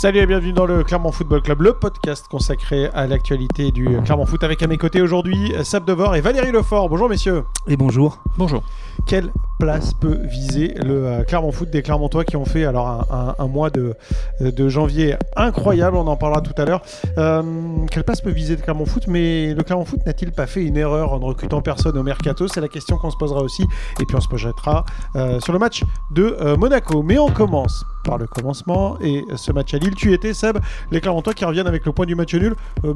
Salut et bienvenue dans le Clermont Football Club, le podcast consacré à l'actualité du Clermont Foot avec à mes côtés aujourd'hui Sab Devor et Valérie Lefort. Bonjour messieurs. Et bonjour. Bonjour. Quelle place peut viser le euh, Clermont Foot des Clermontois qui ont fait alors un, un- un mois de, de janvier incroyable, on en parlera tout à l'heure. Euh, quelle place peut viser le Clermont Foot? Mais le Clermont Foot n'a-t-il pas fait une erreur en ne recrutant personne au mercato? C'est la question qu'on se posera aussi et puis on se projettera euh, sur le match de euh, Monaco. Mais on commence par le commencement et ce match à Lille. Tu étais Seb, les Clermontois qui reviennent avec le point du match nul. Euh,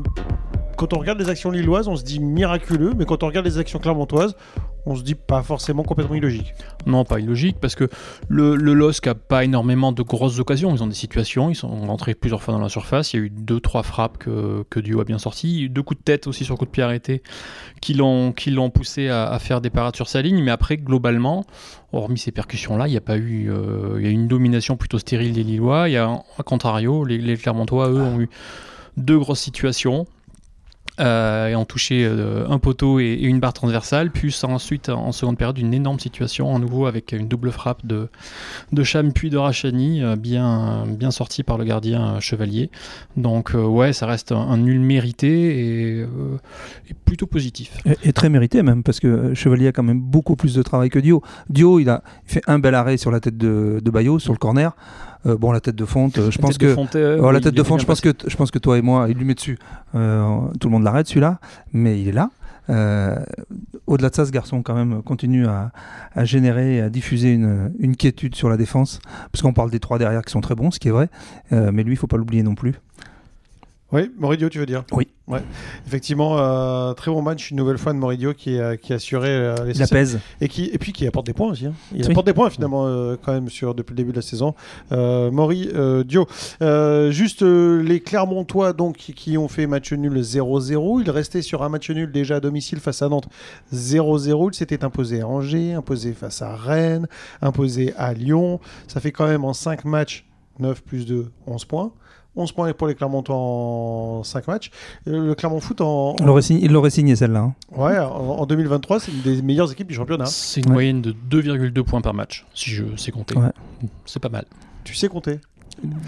quand on regarde les actions lilloises, on se dit miraculeux, mais quand on regarde les actions clermontoises, on se dit pas forcément complètement illogique. Non, pas illogique, parce que le, LOSC a pas énormément de grosses occasions. Ils ont des situations, ils sont rentrés plusieurs fois dans la surface. Il y a eu deux, trois frappes que, que a bien sorties. Y deux coups de tête aussi sur coup de pied arrêté qui l'ont poussé à, faire des parades sur sa ligne. Mais après, globalement, hormis ces percussions-là, il n'y a pas eu. euh, y une domination plutôt stérile des Lillois. Il y a, à contrario, les, les Clermontois, eux, ont eu deux grosses situations. Euh, et ont touché euh, un poteau et, une barre transversale, puis ensuite en seconde période une énorme situation à nouveau avec une double frappe de, de Cham puis de Rachani, euh, bien, bien sorti par le gardien euh, Chevalier. Donc euh, ouais, ça reste un, nul mérité et, euh, plutôt positif. Et, et très mérité même, parce que Chevalier a quand même beaucoup plus de travail que Dio. Dio, il a fait un bel arrêt sur la tête de, de Bayo, sur le corner. Euh, bon, la tête de fonte, euh, je La pense que. Fonte, euh, Oh, la tête de était fonte, bien je pense, que, je pense que toi et moi, il lui met dessus. Euh, tout le monde l'arrête celui-là, mais il est là. Euh, Au-delà de ça, ce garçon quand même continue à, à générer, à diffuser une, une quiétude sur la défense, parce qu'on parle des trois derrière qui sont très bons, ce qui est vrai, Euh, mais lui, il faut pas l'oublier non plus. Oui, Moridio, tu veux dire? Oui. Ouais. Effectivement, euh, très bon match une nouvelle fois de Moridio qui, a- qui a assuré euh, l'essentiel. apaise. et qui et puis qui apporte des points aussi. hein. Il Oui. apporte des points finalement euh, quand même sur depuis le début de la saison. Euh, Maury euh, Dio, Euh, juste euh, les Clermontois donc qui, qui ont fait match nul 0-0. Ils restaient sur un match nul déjà à domicile face à Nantes 0-0. Ils s'étaient imposés à Angers, imposés face à Rennes, imposés à Lyon. Ça fait quand même en 5 matchs 9 plus 2, 11 points. 11 points pour les Clermontois en 5 matchs. Euh, Le Clermont Foot en, Il l'aurait signé, celle-là. hein. ouais, en, en 2023, c'est une des meilleures équipes du championnat. C'est une Ouais. moyenne de 2,2 points par match, si je sais compter. Ouais. C'est pas mal. Tu sais compter.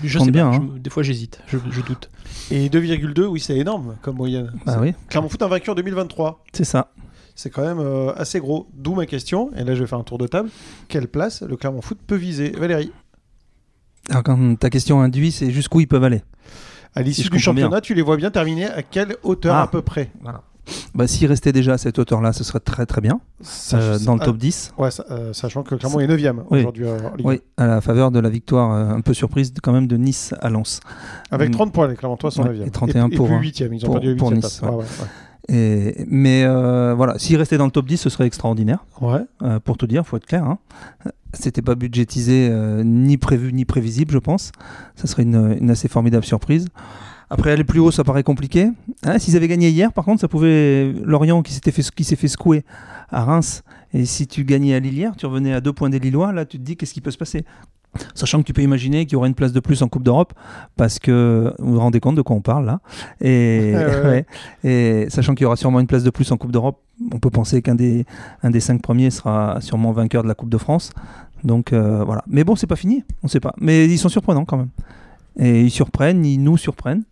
Je compte sais bien, pas, hein. des fois j'hésite, je, je doute. Et 2,2, oui, c'est énorme comme moyenne. Bah oui, Clermont Foot invaincu en 2023. c'est ça. C'est quand même euh, assez gros. D'où ma question, et là je vais faire un tour de table. Quelle place le Clermont Foot peut viser? Valérie, Alors quand ta question induit, c'est jusqu'où ils peuvent aller. à l'issue je du comprends bien. championnat, tu les vois bien terminer à quelle hauteur Ah. à peu près? Bah, S'ils restaient déjà à cette hauteur-là, ce serait très très bien, Ça- euh, dans le ah, top 10. Ouais, ça- euh, sachant que Clermont est 9ème Oui. aujourd'hui euh, Oui, à la faveur de la victoire euh, un peu surprise quand même de Nice à Lens. 1. Avec Mm. 30 points, les Clermontois sont Ouais, 9ème. et 31 et, pour, puis euh, 8ème, ils ont pour- perdu la pour 8ème Nice, ouais. Ouais, ouais, Et, mais euh, voilà, s'ils restaient dans le top 10, ce serait extraordinaire. ouais. Euh, pour tout dire, faut être clair. Hein. C'était pas budgétisé, euh, ni prévu, ni prévisible, je pense. Ça serait une, une assez formidable surprise. Après, aller plus haut, ça paraît compliqué. Hein, S'ils avaient gagné hier, par contre, ça pouvait. Lorient qui s'était fait, qui s'est fait secouer à Reims. Et si tu gagnais à Lille hier, tu revenais à deux points des Lillois. Là, tu te dis qu'est-ce qui peut se passer? Sachant que tu peux imaginer qu'il y aurait une place de plus en Coupe d'Europe, parce que vous vous rendez compte de quoi on parle là. Et, Ouais, sachant qu'il y aura sûrement une place de plus en Coupe d'Europe, on peut penser qu'un des, un des cinq premiers sera sûrement vainqueur de la Coupe de France. Donc euh, voilà. Mais bon, c'est pas fini, on sait pas. Mais ils sont surprenants quand même. Et ils surprennent, ils nous surprennent.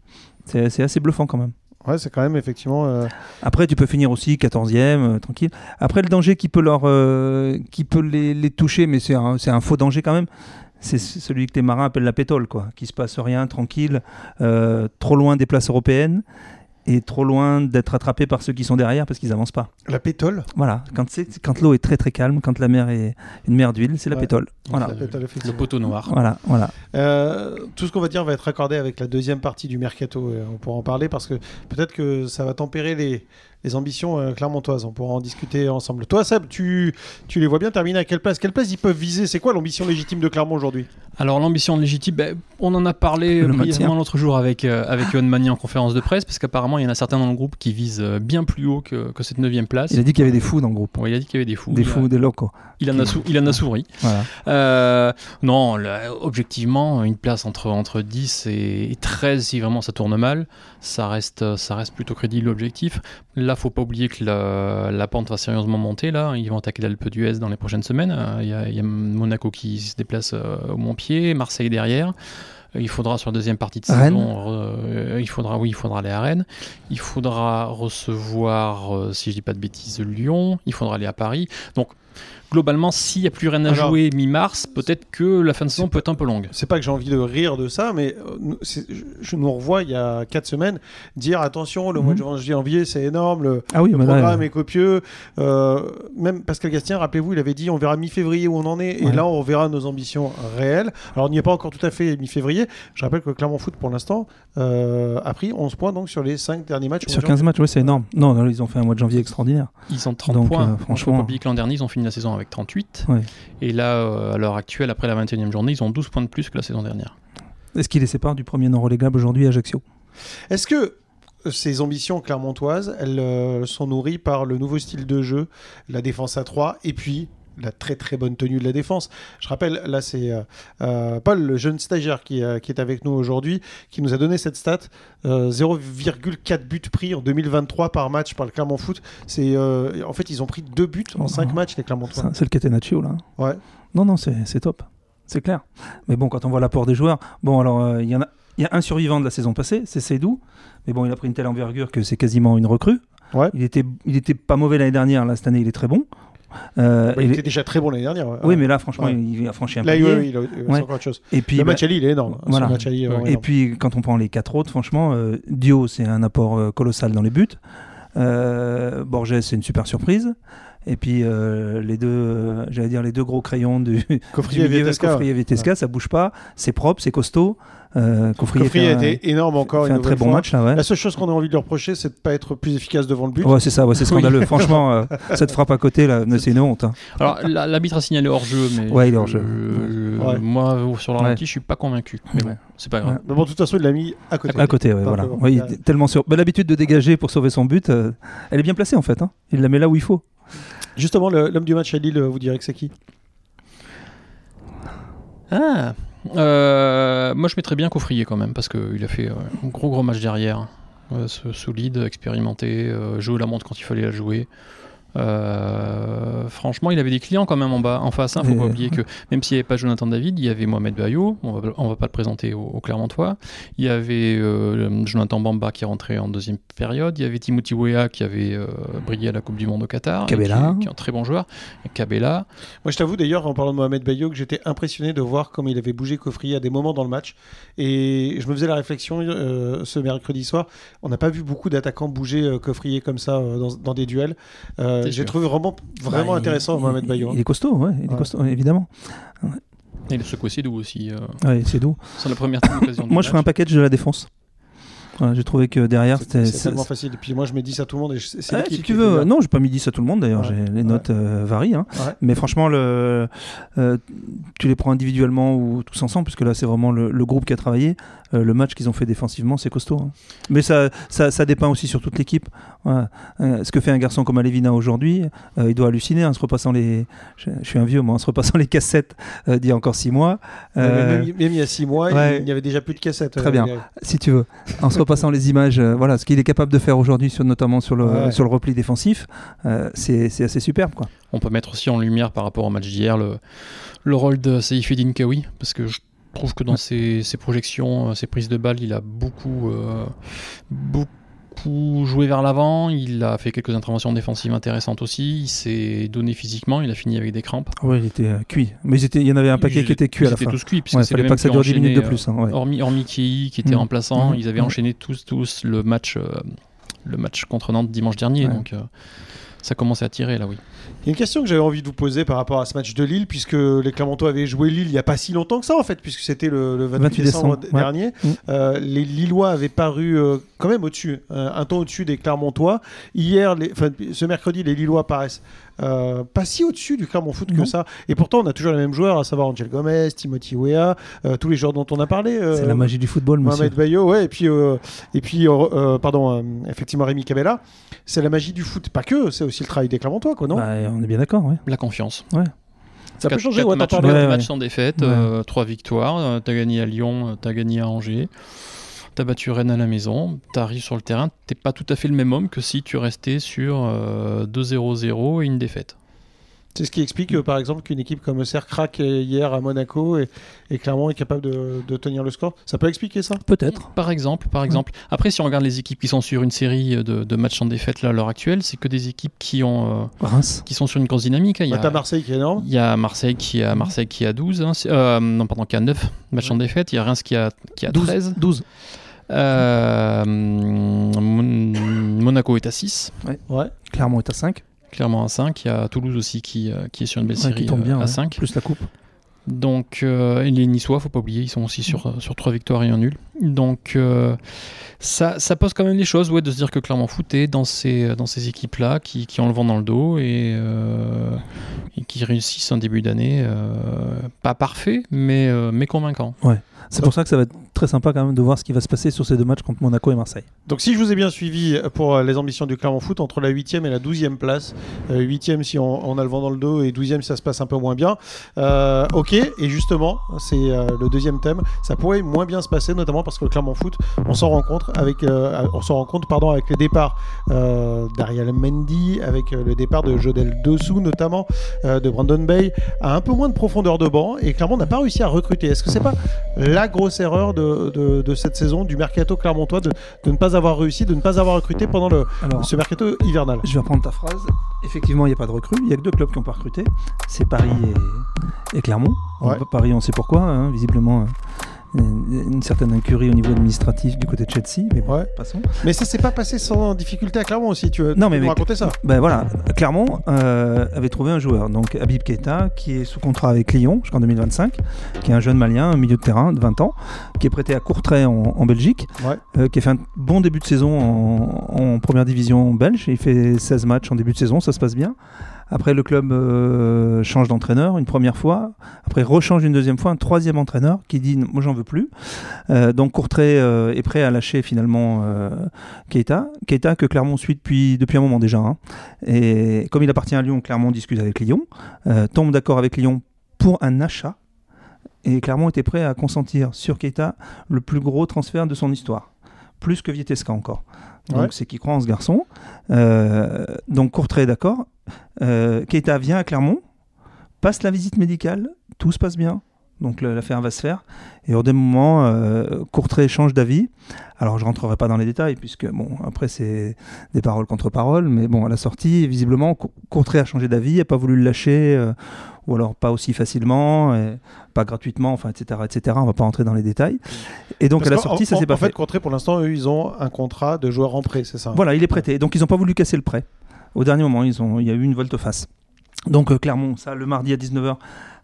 C'est assez bluffant quand même. Ouais, c'est quand même effectivement. euh, Après, tu peux finir aussi 14e, euh, tranquille. Après, le danger qui peut, leur, euh, qui peut les, les toucher, mais c'est un, c'est un faux danger quand même, c'est celui que les marins appellent la pétole, quoi. Qui se passe rien, tranquille, euh, trop loin des places européennes et trop loin d'être attrapé par ceux qui sont derrière parce qu'ils avancent pas. la pétole? Voilà, quand, c'est- quand l'eau est très très calme, quand la mer est une mer d'huile, c'est la Ouais. pétole. Voilà. La pétole, Le poteau noir. Voilà, voilà. Euh, tout ce qu'on va dire va être accordé avec la deuxième partie du mercato. et on pourra en parler parce que peut-être que ça va tempérer les, les ambitions euh, clermontoises. On pourra en discuter ensemble. Toi, Seb, tu, tu les vois bien terminer à quelle place? Quelle place ils peuvent viser? C'est quoi l'ambition légitime de Clermont aujourd'hui? Alors l'ambition légitime, ben, on en a parlé Le euh, brièvement l'autre jour avec, euh, avec Yohan Mani en conférence de presse, parce qu'apparemment il y en a certains dans le groupe qui visent euh, bien plus haut que, que cette neuvième place. Il a dit qu'il y avait des fous dans le groupe. Bon, il a dit qu'il y avait des fous. Des il, a- fous, des locaux. il en a, sou- il en a souri. Voilà. Euh, non, là, objectivement, une place entre, entre 10 et, et 13, si vraiment ça tourne mal, ça reste, ça reste plutôt crédible l'objectif. Là, faut pas oublier que la, la pente va sérieusement monter. Là, ils vont attaquer l'Alpe d'Huez dans les prochaines semaines. Euh, Il y, a- il y a Monaco qui se déplace euh, au Montpied, Marseille derrière. il faudra sur la deuxième partie de saison, euh, il faudra, oui, il faudra aller à Rennes. Il faudra recevoir, euh, si je dis pas de bêtises, Lyon. Il faudra aller à Paris. Donc, globalement, s'il n'y a plus rien à Alors- jouer mi-mars, peut-être que la fin de saison peut être un peu longue. C'est pas que j'ai envie de rire de ça, mais euh, je, je nous revois il y a 4 semaines dire attention, le mois de janvier c'est énorme, le, Ah oui, le mais là, programme est copieux. Euh, même Pascal Gastien, rappelez-vous, il avait dit on verra mi-février où on en est, et Ouais. là on verra nos ambitions réelles. Alors on n'y est pas encore tout à fait mi-février. Je rappelle que Clermont Foot pour l'instant euh, a pris 11 points donc sur les 5 derniers matchs. sur mois de 15 matchs, ouais, c'est énorme. Non, non, ils ont fait un mois de janvier extraordinaire. Ils ont 30 Donc, points. euh, Franchement, que l'an dernier, ils ont fini la saison avec 38. Ouais. Et là, euh, à l'heure actuelle, après la 21e journée, ils ont 12 points de plus que la saison dernière. Est-ce qu'il les sépare du premier non relégable aujourd'hui à Ajaccio? Est-ce que ces ambitions clermontoises, elles euh, sont nourries par le nouveau style de jeu, la défense à 3, et puis la très très bonne tenue de la défense. Je rappelle, là c'est euh, euh, Paul, le jeune stagiaire qui, euh, qui est avec nous aujourd'hui, qui nous a donné cette stat, euh, 0,4 buts pris en 2023 par match par le Clermont Foot. C'est, en fait, ils ont pris deux buts en 5 Oh. matchs les Clermontois. C'est c'est le Catenaccio, là. Ouais. Non, non, c'est c'est top. C'est clair. Mais bon, quand on voit l'apport des joueurs, bon, alors, il y en a. Il y a un survivant de la saison passée, c'est Seydou. Mais bon, il a pris une telle envergure que c'est quasiment une recrue. Ouais. Il était, il était pas mauvais l'année dernière. Là, cette année, il est très bon. Euh, Bah, il était déjà très bon l'année dernière. ouais. Oui, mais là, franchement, Ouais. il, a franchi un Là, oui, oui, il a- Ouais. encore autre chose. Et puis, le bah, match Ali, il est énorme. voilà. Ce match Ali est vraiment Et puis, quand on prend les quatre autres, franchement, euh, Dio, c'est un apport euh, colossal dans les buts. Euh, Borges, c'est une super surprise. Et puis, euh, les deux, euh, j'allais dire, les deux gros crayons du, Coffrier Vietesca, Coffrier et Vitesca, ça bouge pas, c'est propre, c'est costaud. Euh, Coffrier, a été énorme encore fait une un très bon fois. match là, ouais. La seule chose qu'on a envie de leur reprocher, c'est de pas être plus efficace devant le but. Ouais, c'est ça, ouais, c'est scandaleux. Franchement, euh, cette frappe à côté, là, c'est une honte. hein. Alors, la- l'arbitre a signalé hors-jeu, mais. Ouais, il est hors-jeu. euh, Ouais. Moi, sur le ralenti, Ouais. je suis pas convaincu. Mais bon, Ouais. c'est pas grave. Ouais. Mais bon, de toute façon, il l'a mis à côté. À côté, ouais, voilà. Ouais, ouais. était tellement sûr. Bah, L'habitude de dégager pour sauver son but, euh, elle est bien placée en fait. hein. Il la met là où il faut. Justement, l'homme du match à Lille, vous direz que c'est qui Ah Euh, Moi, je mettrais bien Coffrier quand même, parce qu'il a fait euh, un gros gros match derrière. Euh, solide, expérimenté, jouer la montre quand il fallait la jouer. Euh, franchement, il avait des clients quand même en bas, en face. Hein, faut Et- pas oublier que même s'il n'y avait pas Jonathan David, il y avait Mohamed Bayo. On va, on va pas le présenter au, au Clermontois. Il y avait euh, Jonathan Bamba qui est rentré en deuxième période. Il y avait Timothy Weah qui avait euh, brillé à la Coupe du Monde au Qatar. Cabella. Qui, qui est un très bon joueur. Cabella. Moi, je t'avoue d'ailleurs, en parlant de Mohamed Bayo, que j'étais impressionné de voir comment il avait bougé Coffrier à des moments dans le match. Et je me faisais la réflexion euh, ce mercredi soir. On n'a pas vu beaucoup d'attaquants bouger euh, Coffrier comme ça euh, dans, dans des duels. Euh, C'est J'ai trouvé vraiment, vraiment Bah, intéressant il- Mohamed Bayo. hein. Il est costaud, ouais, il est Ouais. costaud, évidemment. Et le secoué Sédou aussi. euh, Ouais, c'est doux. c'est la première occasion. Moi, je ferais un package de la défense. J'ai trouvé que derrière, c'était. c'est tellement facile. Et puis moi, je me dis ça à tout le monde. Et je- Ouais, si tu veux, non, j'ai pas mis 10 à tout le monde d'ailleurs, Ouais. les notes euh, varient. hein. Mais franchement, le, euh, tu les prends individuellement ou tous ensemble, puisque là c'est vraiment le, le groupe qui a travaillé. Euh, le match qu'ils ont fait défensivement, c'est costaud. hein. Mais ça, ça, ça dépeint aussi sur toute l'équipe. Euh, ce que fait un garçon comme Alevina aujourd'hui, il doit halluciner en se repassant les. Je, je suis un vieux, moi, en se repassant les cassettes d'il y a encore 6 mois. Même, même il y a six mois, ouais. il n'y avait déjà plus de cassettes. Très bien. Si tu veux, en se repassant les images, euh, voilà, ce qu'il est capable de faire aujourd'hui, sur, notamment sur le, Ouais. sur le repli défensif, euh, c'est assez superbe. Quoi. On peut mettre aussi en lumière par rapport au match d'hier le, le rôle de Saïfedine Kawi, parce que je trouve que dans ses, ses projections, euh, ses prises de balles, il a beaucoup, euh, beaucoup joué vers l'avant. Il a fait quelques interventions défensives intéressantes aussi. Il s'est donné physiquement. Il a fini avec des crampes. Oui, il était euh, cuit. Mais ils étaient- il y en avait un paquet Ils- qui était cuit ils à la étaient fin. tous cuits, puisque Ouais, fallait pas que ça dure 10 minutes de plus. hein, ouais. euh, Hormis, hormis Kei, qui était Mhm. remplaçant, Mhm. ils avaient Mhm. enchaîné tous, tous le match, euh, le match contre Nantes dimanche dernier. Ouais. Donc ça commençait à tirer là, oui. Il y a une question que j'avais envie de vous poser par rapport à ce match de Lille, puisque les Clermontois avaient joué Lille il n'y a pas si longtemps que ça, en fait, puisque c'était le, le 28, 28 décembre, décembre, ouais. dernier. Mm. Euh, les Lillois avaient paru euh, quand même au-dessus, euh, un temps au-dessus des Clermontois. Hier, les, ce mercredi, les Lillois paraissent euh, pas si au-dessus du Clermont Foot que Non. ça. Et pourtant, on a toujours les mêmes joueurs, à savoir Angel Gomez, Timothy Weah, euh, tous les joueurs dont on a parlé. euh, C'est la magie du football, monsieur. Mohamed Bayo, ouais, et puis, et puis pardon, effectivement, Rémi Cabella. C'est la magie du foot, pas que, c'est aussi le travail des Clermontois, quoi, non? Bah, on est bien d'accord, ouais. La confiance. Ça peut changer, ouais, matchs, quatre Ouais, matchs ouais. sans défaite, Ouais. euh, trois victoires. euh, t'as gagné à Lyon, euh, t'as gagné à Angers. T'as battu Rennes à la maison. T'arrives sur le terrain, t'es pas tout à fait le même homme que si tu restais sur euh, 2-0-0 et une défaite. C'est ce qui explique, euh, par exemple, qu'une équipe comme Auxerre craque hier à Monaco et, et clairement est capable de, de tenir le score. Ça peut expliquer ça? Peut-être. Par exemple, par exemple. Après, si on regarde les équipes qui sont sur une série de, de matchs en défaite là, à l'heure actuelle, c'est que des équipes qui, ont, euh, Reims. qui sont sur une grosse dynamique. hein. Il y a- Marseille qui est énorme. Il y a Marseille qui a, Marseille qui a 12, hein, euh, non pardon, qui a 9 matchs en défaite, il y a Reims qui a, qui a 13. 12. Euh, Mon- Monaco est à 6, Ouais. Clermont est à 5. Clairement à 5. Il y a Toulouse aussi qui, euh, qui est sur une belle Ouais, série qui tombe bien. euh, à ouais. 5. Plus la coupe. Donc, euh, et les Niçois, faut pas oublier, ils sont aussi sur, euh, sur 3 victoires et un nul. Donc, euh, ça, ça pose quand même des choses, ouais, de se dire que Clermont Foot est dans ces, dans ces équipes-là qui, qui ont le vent dans le dos et, euh, et qui réussissent un début d'année pas parfait, mais, mais convaincant. C'est pour ça que ça va être très sympa quand même de voir ce qui va se passer sur ces deux matchs contre Monaco et Marseille. Donc si je vous ai bien suivi pour euh, les ambitions du Clermont Foot, entre la 8e et la 12e place, euh, 8e si on, a le vent dans le dos et 12e si ça se passe un peu moins bien, euh, ok, et justement, c'est euh, le deuxième thème, ça pourrait moins bien se passer, notamment parce que le Clermont Foot, on s'en rend compte avec, euh, on s'en rend compte, pardon, avec les départs euh, d'Ariel Mendy, avec euh, le départ de Jodel Dossou notamment, euh, de Brandon Bay, a un peu moins de profondeur de banc, et Clermont n'a pas réussi à recruter. Est-ce que c'est pas la grosse erreur de, de- de cette saison du mercato clermontois de, de ne pas avoir réussi, de ne pas avoir recruté pendant le, Alors, ce mercato hivernal je vais reprendre ta phrase. Effectivement, il n'y a pas de recrue. Il n'y a que deux clubs qui n'ont pas recruté. C'est Paris et, et Clermont. Ouais. Paris, on sait pourquoi. hein, visiblement, euh, une, certaine incurie au niveau administratif du côté de Chelsea. Mais Ouais. passons. Mais ça s'est pas passé sans difficulté à Clermont aussi. Tu veux Non, mais raconter ça Ben voilà, Clermont euh, avait trouvé un joueur, donc Habib Keita, qui est sous contrat avec Lyon jusqu'en 2025, qui est un jeune malien, un milieu de terrain de 20 ans, qui est prêté à Courtrai en, en Belgique, Ouais. euh, qui a fait un bon début de saison en, en première division belge. Il fait 16 matchs en début de saison, ça se passe bien. Après, le club euh, change d'entraîneur une première fois. Après, rechange une deuxième fois, un troisième entraîneur qui dit Moi, j'en veux plus. Euh, donc, Courtrai euh, est prêt à lâcher finalement euh, Keita. Keita que Clermont suit depuis, depuis un moment déjà. hein. Et comme il appartient à Lyon, Clermont discute avec Lyon, tombe d'accord avec Lyon pour un achat. Et Clermont était prêt à consentir sur Keita le plus gros transfert de son histoire. Plus que Vietesca encore. Donc Ouais. c'est qui croit en ce garçon. Euh, donc Courtrai d'accord. Euh, Keita vient à Clermont, passe la visite médicale, tout se passe bien. Donc l'affaire va se faire. Et au dernier moment, euh, Courtrai change d'avis. Alors je rentrerai pas dans les détails puisque bon après c'est des paroles contre paroles, mais bon à la sortie visiblement Cour- Courtrai a changé d'avis, a pas voulu le lâcher, euh, ou alors pas aussi facilement, et pas gratuitement, enfin etc etc. On va pas rentrer dans les détails. Et donc Parce à la sortie ça s'est pas En fait, fait. Contré, pour l'instant, eux, ils ont un contrat de joueur en prêt, c'est ça Voilà, il est prêté. Donc ils n'ont pas voulu casser le prêt. Au dernier moment, ils ont, il y a eu une volte-face. Donc euh, Clermont, ça, le mardi à 19h.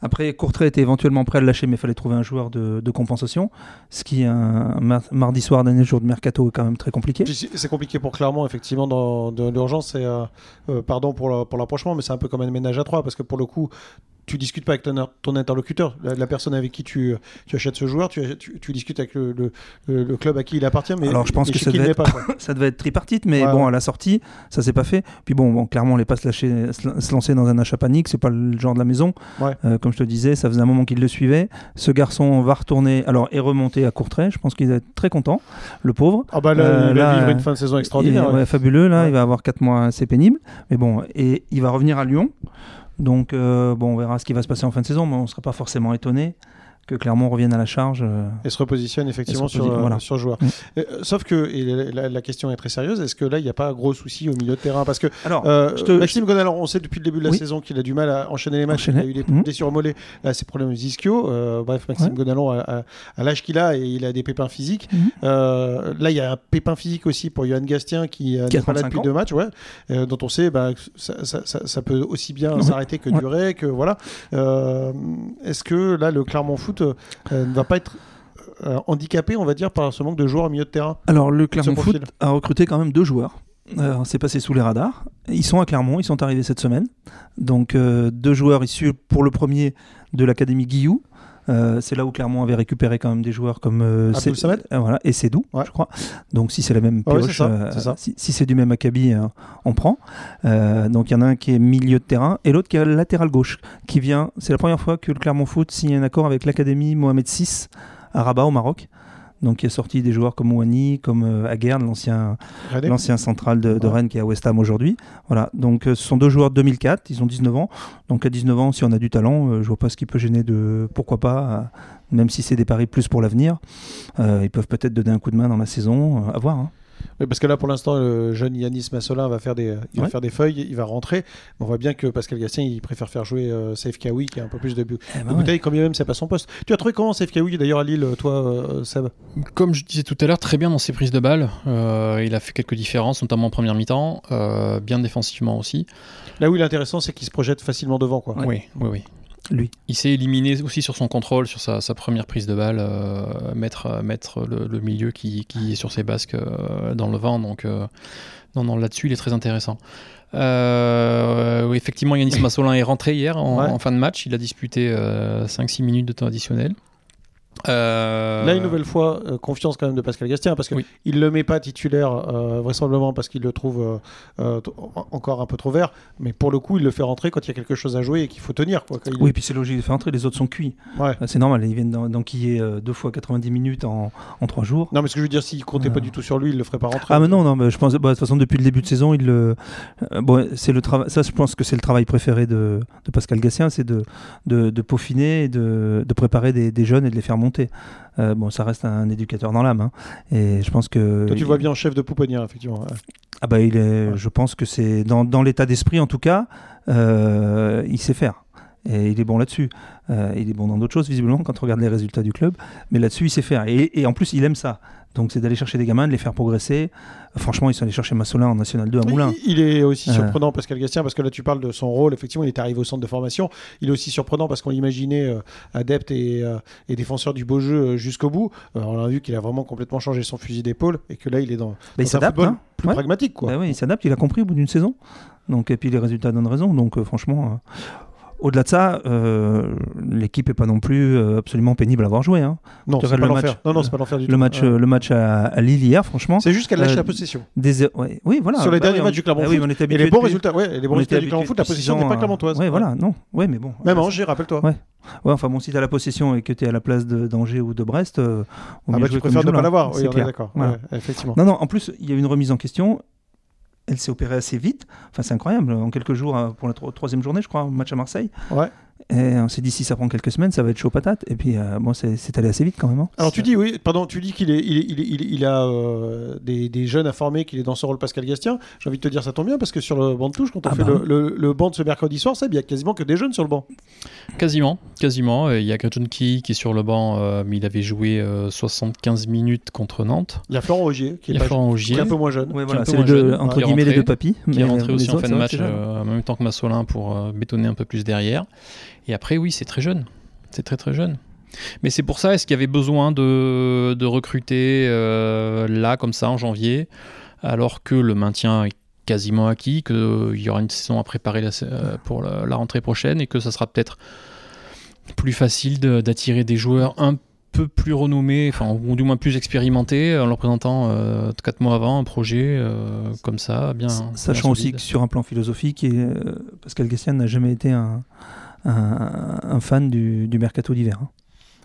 Après, Courtrai était éventuellement prêt à le lâcher, mais il fallait trouver un joueur de, compensation. Ce qui, un, mar- mardi soir, dernier jour de mercato, est quand même très compliqué. C'est compliqué pour Clermont, effectivement, dans de l'urgence. euh, euh, pardon pour l'approchement, mais c'est un peu comme un ménage à trois, parce que pour le coup, tu discutes pas avec ton, ton interlocuteur, la, la personne avec qui tu, tu achètes ce joueur, tu, tu, tu discutes avec le, le- le- le club à qui il appartient, mais Alors, je pense que ça devait n'est pas. quoi. Ça devait être tripartite, mais Ouais, bon, ouais. à la sortie, ça s'est pas fait. Puis bon, bon clairement, on n'est pas se, lâcher, se, lancer dans un achat panique, c'est pas le genre de la maison. Ouais. Euh, comme je te disais, ça faisait un moment qu'il le suivait. Ce garçon va retourner, alors est remonté à Courtrai. Je pense qu'il va être très content, le pauvre. Ah bah là, Euh, il une fin de saison est extraordinaire. fabuleux là, il va avoir 4 mois assez pénibles, mais bon, et il va revenir à Lyon. Donc euh, bon, on verra ce qui va se passer en fin de saison, mais on ne sera pas forcément étonné que Clermont revienne à la charge. euh. et se repositionne effectivement sur, euh, voilà. sur le joueur. Mm. Sauf que, et la, question est très sérieuse, est-ce que là, il n'y a pas un gros souci au milieu de terrain? Parce que Alors, euh, te- Maxime Gonal, on sait depuis le début de la Oui. saison qu'il a du mal à enchaîner les matchs, Enchaîner. il a eu des Mhm. blessures au mollet, là, ses problèmes ischio. Euh, bref, Maxime Ouais. Gonalon, à, à- à l'âge qu'il a, et il a des pépins physiques. Euh, là, il y a un pépin physique aussi pour Johan Gastien qui a n'est pas là 35 depuis ans. deux matchs, ouais, dont on sait bah, que ça, ça- ça- ça peut aussi bien s'arrêter que Ouais. durer, que voilà. Est-ce que là, le Clermont Foot euh, ne va pas être euh, handicapé, on va dire, par ce manque de joueurs au milieu de terrain alors le Clermont Foot a recruté quand même deux joueurs. Euh, c'est passé sous les radars. Ils sont à Clermont, ils sont arrivés cette semaine. Donc euh, deux joueurs issus pour le premier de l'académie Guillou. Euh, c'est là où Clermont avait récupéré quand même des joueurs comme euh, Abdul C'est- Samed euh, voilà, et Ouais. je crois. Donc si c'est la même ouais, pioche, ça, euh, si, si c'est du même acabit, on prend. Donc il y en a un qui est milieu de terrain et l'autre qui est latéral gauche, qui vient. C'est la première fois que le Clermont Foot signe un accord avec l'académie Mohamed VI à Rabat au Maroc. Donc qui a sorti des joueurs comme Wani, comme euh, Aguerd, l'ancien central de, de Ouais. Rennes qui est à West Ham aujourd'hui. Voilà, donc euh, ce sont deux joueurs de 2004, ils ont 19 ans. Donc à 19 ans, si on a du talent, euh, je vois pas ce qui peut gêner de pourquoi pas, euh, même si c'est des paris plus pour l'avenir, ils peuvent peut-être donner un coup de main dans la saison, à voir. hein. Oui, parce que là, pour l'instant, le jeune Yanis Massolin va faire des, il va faire des feuilles, il va rentrer. On voit bien que Pascal Gastien, il préfère faire jouer euh, Safe Kawi, qui a un peu plus de, bu- Eh de ben ouais. bouteilles, quand bien même c'est pas son poste. Tu as trouvé comment Safe Kawi, d'ailleurs, à Lille, toi, euh, Seb? Comme je disais tout à l'heure, très bien dans ses prises de balles. Euh, il a fait quelques différences, notamment en première mi-temps, euh, bien défensivement aussi. Là où il est intéressant, c'est qu'il se projette facilement devant. Quoi. Oui, oui, oui. Lui. Il s'est éliminé aussi sur son contrôle, sur sa, sa première prise de balle, euh, mettre, euh, mettre le, le milieu qui, qui est sur ses basques euh, dans le vent. Donc, euh, non, non, là-dessus, il est très intéressant. Effectivement, Yanis Massolin est rentré hier en, Ouais. en fin de match. Il a disputé 5-6 minutes de temps additionnel. Euh, Là, une nouvelle fois, euh, confiance quand même de Pascal Gastien, parce qu'il Oui. ne le met pas titulaire, euh, vraisemblablement parce qu'il le trouve encore un peu trop vert, mais pour le coup, il le fait rentrer quand il y a quelque chose à jouer et qu'il faut tenir. Quoi, quand il- Oui, puis c'est logique de faire entrer, les autres sont cuits. Ouais. Euh, C'est normal, ils viennent d'en- d'enquiller euh, deux fois 90 minutes en, en trois jours. Non, mais ce que je veux dire, s'il comptait pas du tout sur lui, il le ferait pas rentrer. Ah mais non, non, mais je pense, bah, de toute façon depuis le début de saison, il le, euh, bon, c'est le travail. Ça, je pense que c'est le travail préféré de, de Pascal Gassien, c'est de, de, de peaufiner, et de, de préparer des, des jeunes et de les faire monter. Euh, bon, ça reste un éducateur dans l'âme, hein. et je pense que. Toi, tu vois bien en chef de pouponnière, effectivement. Ah bah il est, Ouais. je pense que c'est dans, dans l'état d'esprit en tout cas, euh, il sait faire. Et il est bon là-dessus. Euh, il est bon dans d'autres choses, visiblement, quand on regarde les résultats du club. Mais là-dessus, il sait faire. Et, et en plus, il aime ça. Donc, c'est d'aller chercher des gamins, de les faire progresser. Franchement, ils sont allés chercher Massolin en National 2 à Moulins. Il est aussi Euh. surprenant, Pascal Gastien, parce que là tu parles de son rôle. Effectivement, il est arrivé au centre de formation. Il est aussi surprenant parce qu'on l'imaginait euh, adepte et, euh, et défenseur du beau jeu jusqu'au bout. On a vu qu'il a vraiment complètement changé son fusil d'épaule et que là il est dans, Bah, il un s'adapte. football hein. plus Ouais. pragmatique. Quoi. Bah oui, il s'adapte, il a compris au bout d'une saison. Donc, et puis les résultats donnent raison. Donc franchement, au-delà de ça, euh, l'équipe est pas non plus euh, absolument pénible à avoir joué. hein. non, c'est pas le l'enfer. match- Non, non, c'est pas l'enfer du tout. Le match, euh, le match à, à Lille hier, franchement. C'est juste qu'elle lâche euh, la possession. Des... ouais, oui, voilà. Sur les Bah derniers oui, matchs du Clermont bah oui, on était Et les bons depuis- résultats, ouais, les bons on résultats du Clermont Foot, la six n'est pas clermontoise. Ouais, voilà, non. Ouais, mais bon. Même Angers, rappelle-toi. Ouais. Ouais, enfin bon, si t'as la possession et que t'es à la place d'Angers ou de Brest, euh, vaut Ah bah tu préfères ne pas là. l'avoir. Oui, on est d'accord. Effectivement. Non, non, en plus, il y a une remise en question. Elle s'est opérée assez vite. Enfin, c'est incroyable. En quelques jours, euh, pour la tro- troisième journée, je crois, match à Marseille. Et on s'est dit, si ça prend quelques semaines, ça va être chaud patate. Et puis, euh, bon, c'est allé assez vite quand même. hein. Alors tu dis oui, pardon, tu dis qu'il est, il, est- il, est- il, est- il a euh, des, des jeunes à former, qu'il est dans ce rôle Pascal Gastien. J'ai envie de te dire ça tombe bien parce que sur le banc de touche, quand on Ah fait bah. le, le- le banc de ce mercredi soir, ça, il y a quasiment que des jeunes sur le banc. Quasiment, quasiment. Euh, Il y a Gretchen Key qui est sur le banc, euh, mais il avait joué euh, 75 minutes contre Nantes. Il y a Florent Rogier qui est, Il y a pas- Florent qui Ogier est un peu moins jeune. Ouais, voilà, c'est les deux, jeune, entre est guillemets les rentré- deux papis. qui est mais rentré les aussi en fin de match euh, en même temps que Massolin pour euh, bétonner un peu plus derrière. Et après, oui, c'est très jeune. C'est très très jeune. Mais c'est pour ça, est-ce qu'il y avait besoin de, de recruter euh, là, comme ça, en janvier, alors que le maintien est quasiment acquis, qu'il y aura une saison à préparer la- euh, pour la, la rentrée prochaine et que ça sera peut-être plus facile de- d'attirer des joueurs un peu plus renommés, enfin, ou du moins plus expérimentés, en leur présentant euh, quatre mois avant un projet euh, comme ça, bien. bien Sachant aussi que sur un plan philosophique, et, euh, Pascal Gastian n'a jamais été un, un, un fan du, du mercato d'hiver. hein.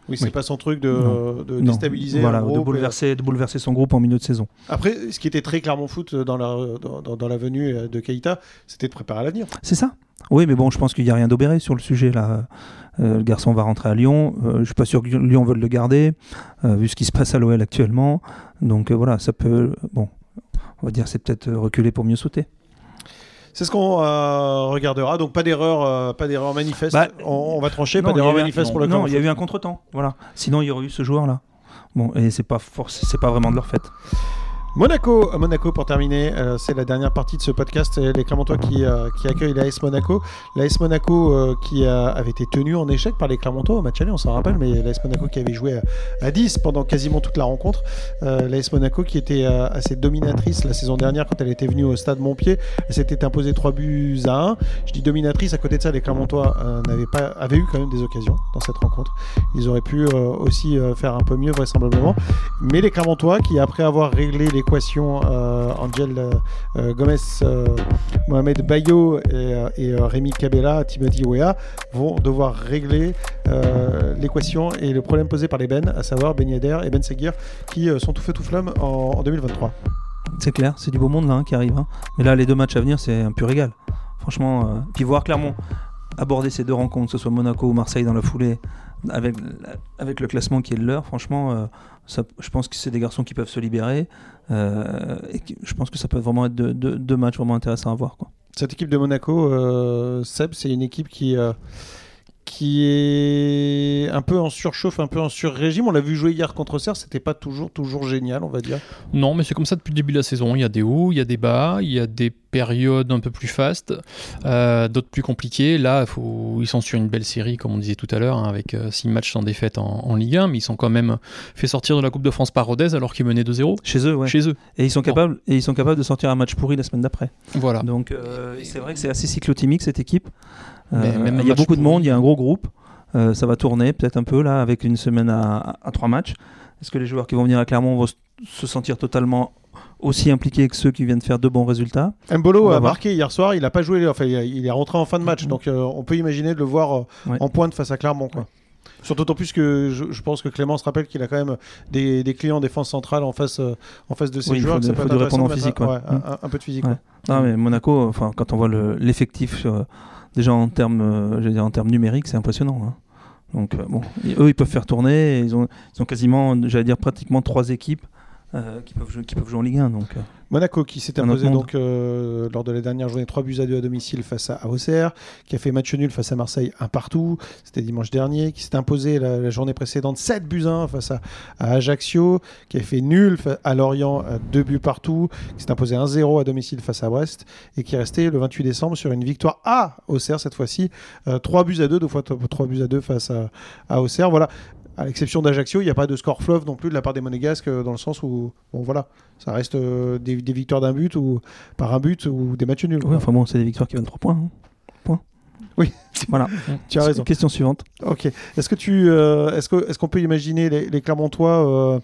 Oui, c'est Oui. pas son truc de, Non. de déstabiliser. Voilà, de groupe, bouleverser, de bouleverser son groupe en milieu de saison. Après, ce qui était très Clermont Foot dans la, dans, dans- dans la venue euh, de Keita, c'était de préparer à l'avenir. C'est ça Oui, mais bon, je pense qu'il n'y a rien d'opéré sur le sujet là. Euh, le garçon va rentrer à Lyon. Euh, je suis pas sûr que Lyon veuille le garder, euh, vu ce qui se passe à l'OL actuellement. Donc euh, voilà, ça peut. Bon, on va dire c'est peut-être euh, reculer pour mieux sauter. C'est ce qu'on euh, regardera. Donc pas d'erreur, euh, pas d'erreur manifeste. Bah, on, on va trancher, pas Non, d'erreur un- manifeste pour le Non, Clermont il y a eu un contretemps. Voilà. Sinon, il y aurait eu ce joueur là. Bon, et c'est pas force, c'est pas vraiment de leur fait. Monaco, à Monaco pour terminer, euh, c'est la dernière partie de ce podcast. Les Clermontois qui, euh, accueillent l'AS Monaco. L'AS Monaco euh, qui avait été tenu en échec par les Clermontois au match aller, on s'en rappelle, mais l'AS Monaco qui avait joué à, à 10 pendant quasiment toute la rencontre. Euh, L'AS Monaco qui était euh, assez dominatrice la saison dernière quand elle était venue au stade Montpied. Elle s'était imposée 3 buts à 1. Je dis dominatrice, à côté de ça, les Clermontois euh, n'avaient pas, avaient eu quand même des occasions dans cette rencontre. Ils auraient pu euh, aussi euh, faire un peu mieux vraisemblablement. Mais les Clermontois qui, après avoir réglé les l'équation Angel Gomez, Mohamed Bayo et, Rémi Cabella, Timothy Wea vont devoir régler l'équation et le problème posé par les Ben, à savoir Ben Yedder et Ben Seguir, qui sont tout feu tout flamme en, 2023. C'est clair, c'est du beau monde là hein, qui arrive. Hein. Mais là, les deux matchs à venir, c'est un pur régal. Franchement, puis voir Clermont aborder ces deux rencontres, que ce soit Monaco ou Marseille dans la foulée, avec, avec le classement qui est le leur, franchement, euh, je pense que c'est des garçons qui peuvent se libérer. Euh, et je pense que ça peut vraiment être deux, matchs vraiment intéressants à voir. Cette équipe de Monaco, euh, Seb, c'est une équipe qui qui est un peu en surchauffe, un peu en sur-régime. On l'a vu jouer hier contre Serre, c'était pas toujours, toujours génial, on va dire. Non, mais c'est comme ça depuis le début de la saison. Il y a des hauts, il y a des bas, il y a des périodes un peu plus fastes, euh, d'autres plus compliquées. Là, faut... ils sont sur une belle série, comme on disait tout à l'heure, hein, avec 6 euh, matchs sans défaite en, Ligue 1, mais ils sont quand même fait sortir de la Coupe de France par Rodez alors qu'ils menaient 2-0. Chez eux, ouais. Chez eux. Et ils sont, capables, et ils sont capables de sortir un match pourri la semaine d'après. Voilà. Donc, euh, c'est vrai que c'est assez cyclotimique cette équipe. Il y a beaucoup de monde, il y a un gros groupe. Euh, ça va tourner peut-être un peu là avec une semaine à, trois matchs. Est-ce que les joueurs qui vont venir à Clermont vont se sentir totalement aussi impliqués que ceux qui viennent faire de bons résultats? Mbolo a marqué hier soir, il n'a pas joué, enfin il est rentré en fin de match, mm-hmm. donc euh, on peut imaginer de le voir euh, en pointe face à Clermont. Quoi. Surtout en plus que je, pense que Clément se rappelle qu'il a quand même des, clients en défense centrale en face, en face de ses joueurs. Il faut, répondre en physique. Un, un, peu de physique. Non, mais Monaco, enfin, quand on voit l'effectif, déjà en termes, dire, en termes numériques, c'est impressionnant. Hein. Donc euh, bon, eux ils peuvent faire tourner. Ils ont, ils ont quasiment, j'allais dire pratiquement trois équipes euh, qui, peuvent jouer, qui peuvent jouer en Ligue 1. Donc, euh. Monaco qui s'est imposé donc euh, lors de la dernière journée 3 buts à 2 à domicile face à Auxerre, qui a fait match nul face à Marseille un partout, c'était dimanche dernier, qui s'est imposé la, journée précédente 7 buts à 1 face à, Ajaccio, qui a fait nul à Lorient 2 buts partout, qui s'est imposé 1-0 à domicile face à Brest et qui est resté le 28 décembre sur une victoire à Auxerre cette fois-ci, 3 buts à 2, deux fois 3 buts à 2 face à, à Auxerre. Voilà, à l'exception d'Ajaccio, il n'y a pas de score fleuve non plus de la part des Monégasques euh, dans le sens où, bon voilà, ça reste euh, des, victoires d'un but ou par un but ou des matchs nuls. Oui, enfin bon, c'est des victoires qui valent 3 points. Hein. Point. Oui, voilà. tu as raison. Question suivante. Ok. Est-ce que tu, euh, est-ce que, est-ce qu'on peut imaginer les, les Clermontois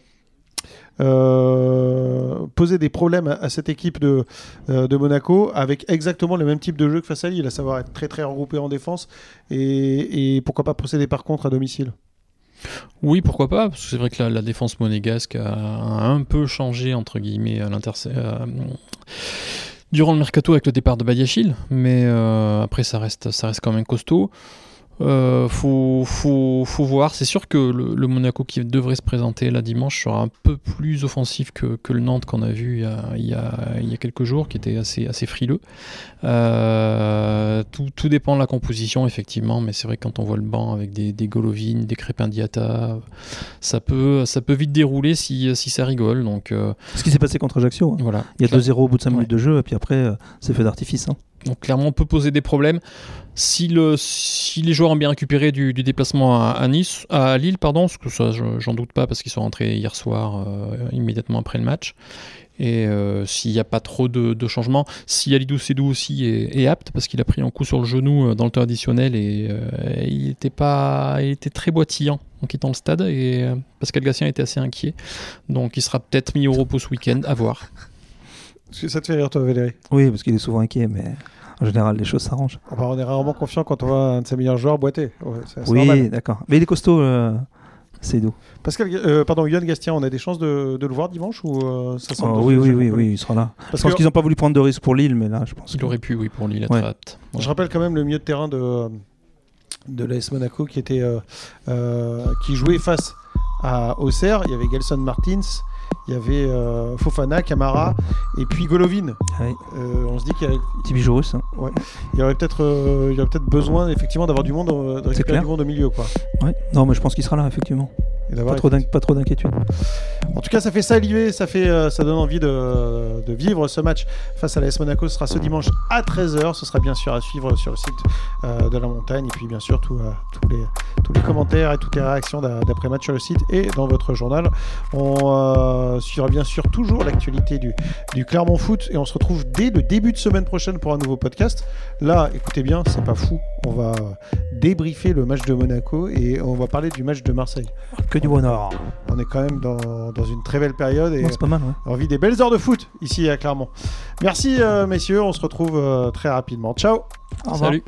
poser des problèmes à, cette équipe de, de Monaco avec exactement le même type de jeu que face à Lille, à savoir être très très regroupé en défense et, et pourquoi pas procéder par contre à domicile? Oui, pourquoi pas, parce que c'est vrai que la, défense monégasque a, un peu changé, entre guillemets, euh, durant le mercato avec le départ de Badiachil, mais euh, après ça reste, ça reste quand même costaud. Euh, faut, faut, faut, voir. C'est sûr que le, Monaco qui devrait se présenter là dimanche sera un peu plus offensif que, que le Nantes qu'on a vu il y a, il, y a, il y a, quelques jours, qui était assez, assez frileux. Euh, tout, tout, dépend de la composition, effectivement, mais c'est vrai que quand on voit le banc avec des, des Golovin, des Crépin Diata, ça peut, ça peut vite dérouler si, si ça rigole. Donc, euh, Ce qui s'est passé contre Ajaccio. Hein. Voilà. Il y a 2-0 au bout de 5 minutes de jeu, et puis après, euh, c'est fait d'artifice. Hein. Donc clairement, on peut poser des problèmes. Si, le, si les joueurs ont bien récupéré du, déplacement à, Nice, à Lille, pardon, ce que ça, j'en doute pas parce qu'ils sont rentrés hier soir, euh, immédiatement après le match. Et euh, s'il n'y a pas trop de, changements, si Alidou Sedou aussi est, apte, parce qu'il a pris un coup sur le genou euh, dans le temps additionnel et, il était pas, il était très boitillant en quittant le stade et Pascal Gassien était assez inquiet. Donc il sera peut-être mis au repos ce week-end, à voir. Ça te fait rire, toi, Valérie Oui, parce qu'il est souvent inquiet, mais en général, les choses s'arrangent. Ah bah, on est rarement confiant quand on voit un de ses meilleurs joueurs boiter. oui, d'accord. Mais il est costaud, euh, c'est doux. Pascal, euh, pardon, Yann Gastien, on a des chances de, le voir dimanche ou euh, ça oh, Oui, oui, oui, oui, il sera là. Parce je pense qu'ils n'ont pas voulu prendre de risques pour Lille, mais là, je pense. Il aurait pu, oui, pour Lille, être apte. Je rappelle quand même le milieu de terrain de, de l'AS Monaco qui, était, qui jouait face à Auxerre. Il y avait Gelson Martins il y avait euh, Fofana, Camara et puis Golovin. Euh, on se dit qu'il y a Hein. Ouais. Il y aurait peut-être euh, peut besoin effectivement d'avoir du monde, de récupérer du monde au milieu quoi. Ouais. Non, mais je pense qu'il sera là effectivement. Pas trop, pas trop d'inquiétude. En tout cas, ça fait saliver, ça, fait, ça donne envie de, de, vivre ce match face à l'AS Monaco. Ce sera ce dimanche à 13h. Ce sera bien sûr à suivre sur le site de la montagne. Et puis, bien sûr, tous, les, tous les commentaires et toutes les réactions d'après-match sur le site et dans votre journal. On suivra bien sûr toujours l'actualité du, du Clermont Foot et on se retrouve dès le début de semaine prochaine pour un nouveau podcast. Là, écoutez bien, c'est pas fou. on va débriefer le match de Monaco et on va parler du match de Marseille. Que du bonheur. On est quand même dans, dans une très belle période et Non, c'est pas mal, ouais. on vit des belles heures de foot ici à Clermont. Merci euh, messieurs, on se retrouve euh, très rapidement. Ciao Au revoir. Salut.